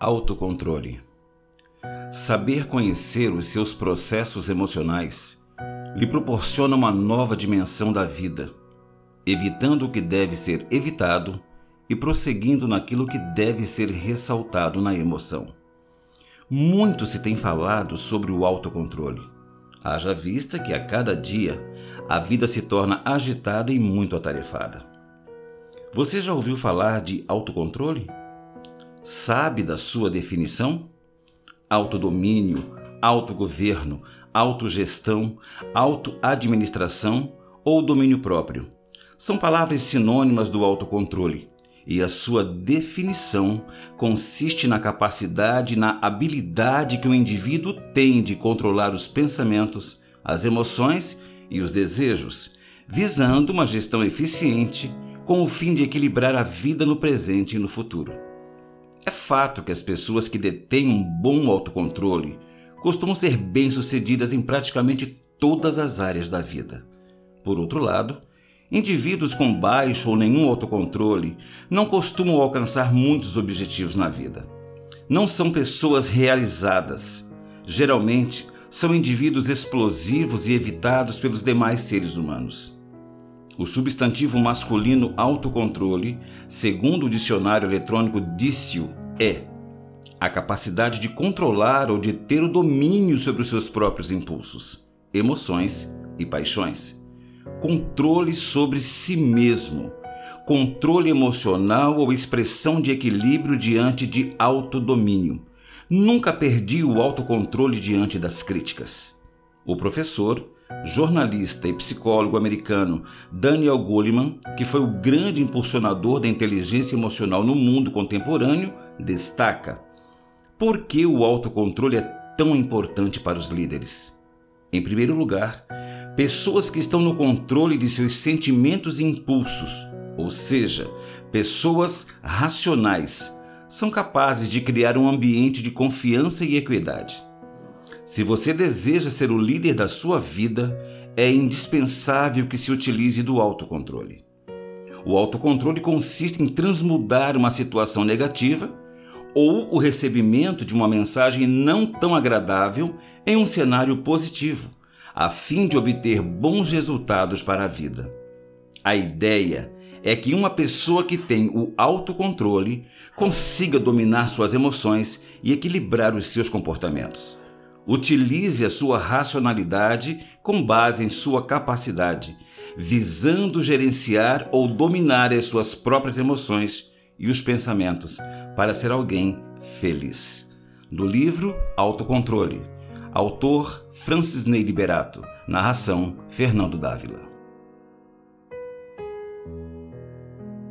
autocontrole. Saber conhecer os seus processos emocionais lhe proporciona uma nova dimensão da vida, evitando o que deve ser evitado e prosseguindo naquilo que deve ser ressaltado na emoção. Muito se tem falado sobre o autocontrole. Haja vista que a cada dia a vida se torna agitada e muito atarefada. Você já ouviu falar de autocontrole? Sabe da sua definição? Autodomínio, autogoverno, autogestão, autoadministração ou domínio próprio. São palavras sinônimas do autocontrole e a sua definição consiste na capacidade e na habilidade que o indivíduo tem de controlar os pensamentos, as emoções e os desejos, visando uma gestão eficiente com o fim de equilibrar a vida no presente e no futuro. É fato que as pessoas que detêm um bom autocontrole costumam ser bem-sucedidas em praticamente todas as áreas da vida. Por outro lado, Indivíduos com baixo ou nenhum autocontrole não costumam alcançar muitos objetivos na vida. Não são pessoas realizadas. Geralmente, são indivíduos explosivos e evitados pelos demais seres humanos. O substantivo masculino autocontrole, segundo o dicionário eletrônico Dício, é a capacidade de controlar ou de ter o domínio sobre os seus próprios impulsos, emoções e paixões controle sobre si mesmo, controle emocional ou expressão de equilíbrio diante de autodomínio. Nunca perdi o autocontrole diante das críticas. O professor, jornalista e psicólogo americano Daniel Goleman, que foi o grande impulsionador da inteligência emocional no mundo contemporâneo, destaca: por que o autocontrole é tão importante para os líderes? Em primeiro lugar, pessoas que estão no controle de seus sentimentos e impulsos, ou seja, pessoas racionais, são capazes de criar um ambiente de confiança e equidade. Se você deseja ser o líder da sua vida, é indispensável que se utilize do autocontrole. O autocontrole consiste em transmudar uma situação negativa ou o recebimento de uma mensagem não tão agradável em um cenário positivo a fim de obter bons resultados para a vida. A ideia é que uma pessoa que tem o autocontrole consiga dominar suas emoções e equilibrar os seus comportamentos. Utilize a sua racionalidade com base em sua capacidade, visando gerenciar ou dominar as suas próprias emoções e os pensamentos para ser alguém feliz. Do livro Autocontrole Autor Francis Ney Liberato. Narração Fernando Dávila.